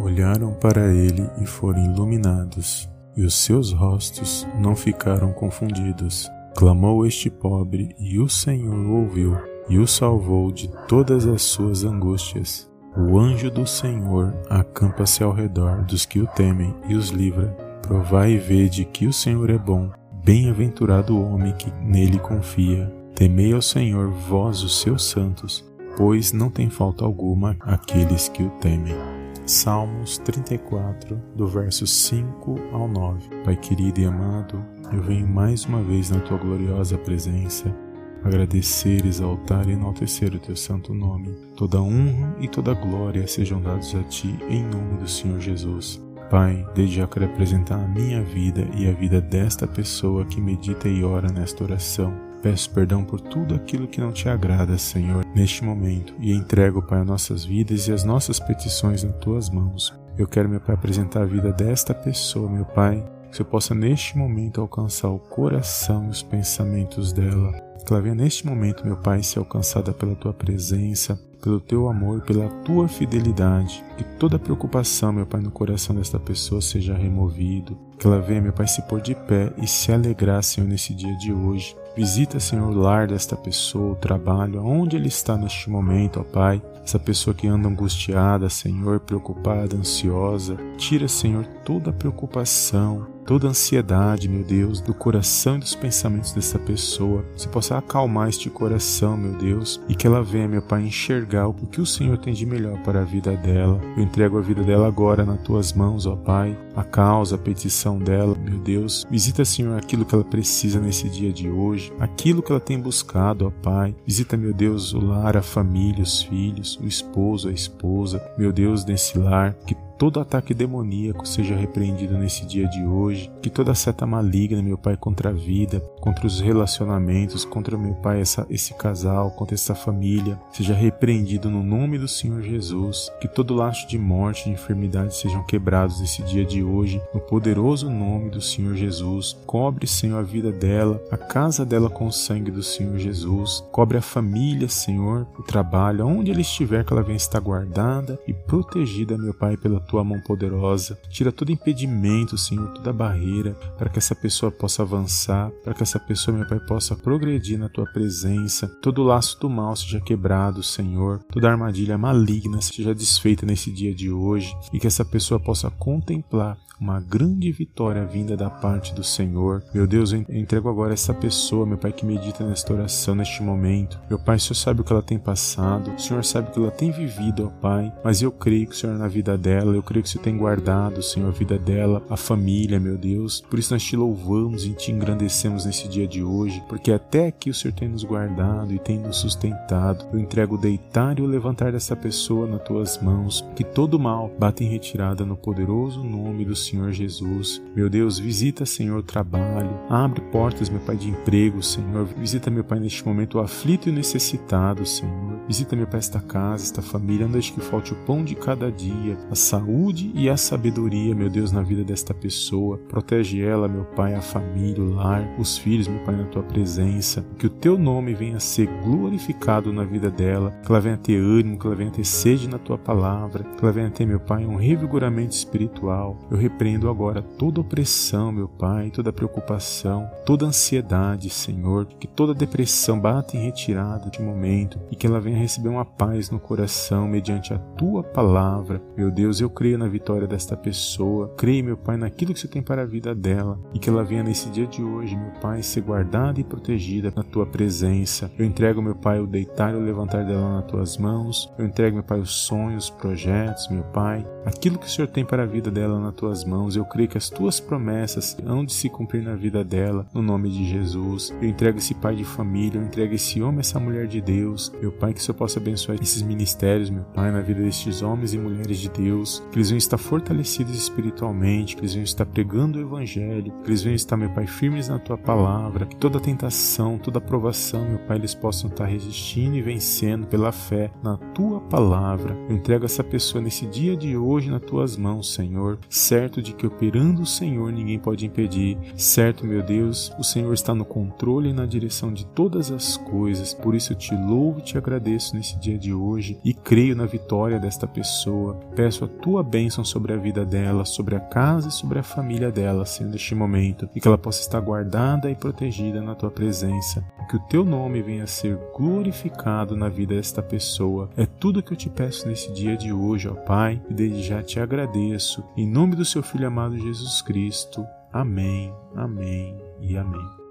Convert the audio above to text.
Olharam para ele e foram iluminados, e os seus rostos não ficaram confundidos. Clamou este pobre, e o Senhor ouviu, e o salvou de todas as suas angústias. O anjo do Senhor acampa-se ao redor dos que o temem e os livra. Provai e vede que o Senhor é bom. Bem-aventurado o homem que nele confia. Temei ao Senhor, vós os seus santos, pois não tem falta alguma aqueles que o temem. Salmos 34, do verso 5 ao 9. Pai querido e amado, eu venho mais uma vez na tua gloriosa presença agradecer, exaltar e enaltecer o teu santo nome. Toda honra e toda glória sejam dados a ti em nome do Senhor Jesus. Pai, desde já quero apresentar a minha vida e a vida desta pessoa que medita e ora nesta oração. Peço perdão por tudo aquilo que não te agrada, Senhor, neste momento, e entrego, Pai, as nossas vidas e as nossas petições nas tuas mãos. Eu quero, meu Pai, apresentar a vida desta pessoa, meu Pai, que eu possa neste momento alcançar o coração e os pensamentos dela. Que ela venha neste momento, meu Pai, ser alcançada pela tua presença, pelo teu amor, pela tua fidelidade. Que toda preocupação, meu Pai, no coração desta pessoa seja removido. Que ela venha, meu Pai, se pôr de pé e se alegrar, Senhor, nesse dia de hoje. Visita, Senhor, o lar desta pessoa, o trabalho, aonde ele está neste momento, ó Pai. Essa pessoa que anda angustiada, Senhor, preocupada, ansiosa. Tira, Senhor, toda preocupação, toda ansiedade, meu Deus, do coração e dos pensamentos dessa pessoa. Você possa acalmar este coração, meu Deus, e que ela venha, meu Pai, enxergar o que o Senhor tem de melhor para a vida dela. Eu entrego a vida dela agora nas tuas mãos, ó Pai. A causa, a petição dela, meu Deus. Visita, Senhor, aquilo que ela precisa nesse dia de hoje, aquilo que ela tem buscado, ó Pai. Visita, meu Deus, o lar, a família, os filhos, o esposo, a esposa, meu Deus, nesse lar, que todo ataque demoníaco seja repreendido nesse dia de hoje, que toda seta maligna, meu Pai, contra a vida, contra os relacionamentos, contra meu Pai, essa, esse casal, contra essa família, seja repreendido no nome do Senhor Jesus, que todo laço de morte, de enfermidade sejam quebrados nesse dia de hoje, no poderoso nome do Senhor Jesus. Cobre, Senhor, a vida dela, a casa dela com o sangue do Senhor Jesus. Cobre a família, Senhor, o trabalho, onde ela estiver, que ela venha estar guardada e protegida, meu Pai, pela tua tua mão poderosa. Tira todo impedimento, Senhor, toda barreira, para que essa pessoa possa avançar, para que essa pessoa, meu Pai, possa progredir na tua presença. Todo laço do mal seja quebrado, Senhor. Toda armadilha maligna seja desfeita nesse dia de hoje e que essa pessoa possa contemplar uma grande vitória vinda da parte do Senhor. Meu Deus, eu entrego agora essa pessoa, meu Pai, que medita nesta oração, neste momento. Meu Pai, o Senhor sabe o que ela tem passado, o Senhor sabe o que ela tem vivido, ó Pai, mas eu creio que o Senhor na vida dela, eu creio que o Senhor tem guardado, Senhor, a vida dela, a família, meu Deus. Por isso nós te louvamos e te engrandecemos nesse dia de hoje, porque até aqui o Senhor tem nos guardado e tem nos sustentado. Eu entrego o deitar e o levantar dessa pessoa nas tuas mãos, que todo mal bata em retirada no poderoso nome do Senhor Jesus. Meu Deus, visita, Senhor, o trabalho. Abre portas, meu Pai, de emprego, Senhor. Visita, meu Pai, neste momento o aflito e necessitado, Senhor. Visita, meu Pai, esta casa, esta família. Não deixe que falte o pão de cada dia, a saúde e a sabedoria, meu Deus, na vida desta pessoa. Protege ela, meu Pai, a família, o lar, os filhos, meu Pai, na tua presença. Que o teu nome venha a ser glorificado na vida dela. Que ela venha ter ânimo, que ela venha ter sede na tua palavra. Que ela venha ter, meu Pai, um revigoramento espiritual. Eu repreendo agora toda opressão, meu Pai, toda preocupação, toda ansiedade, Senhor, que toda depressão bata em retirada de momento e que ela venha receber uma paz no coração mediante a tua palavra. Meu Deus, eu creio na vitória desta pessoa. Creio, meu Pai, naquilo que Senhor tem para a vida dela e que ela venha nesse dia de hoje, meu Pai, ser guardada e protegida na tua presença. Eu entrego, meu Pai, o deitar e o levantar dela nas tuas mãos. Eu entrego, meu Pai, os sonhos, os projetos, meu Pai, aquilo que o Senhor tem para a vida dela nas tuas mãos. Eu creio que as tuas promessas hão de se cumprir na vida dela, no nome de Jesus. Eu entrego esse pai de família, eu entrego esse homem, essa mulher de Deus. Meu Pai, que o Senhor possa abençoar esses ministérios, meu Pai, na vida destes homens e mulheres de Deus, que eles venham estar fortalecidos espiritualmente, que eles venham estar pregando o Evangelho, que eles venham estar, meu Pai, firmes na tua palavra, que toda tentação, toda provação, meu Pai, eles possam estar resistindo e vencendo pela fé na tua palavra. Eu entrego essa pessoa nesse dia de hoje nas tuas mãos, Senhor, certo de que operando o Senhor ninguém pode impedir, certo, meu Deus, o Senhor está no controle e na direção de todas as coisas, por isso eu te louvo e te agradeço nesse dia de hoje e creio na vitória desta pessoa. Peço a tua bênção sobre a vida dela, sobre a casa e sobre a família dela, Senhor, neste momento, e que ela possa estar guardada e protegida na tua presença. Que o teu nome venha a ser glorificado na vida desta pessoa. É tudo que eu te peço nesse dia de hoje, ó Pai, e desde já te agradeço. Em nome do seu Filho amado Jesus Cristo. Amém, amém e amém.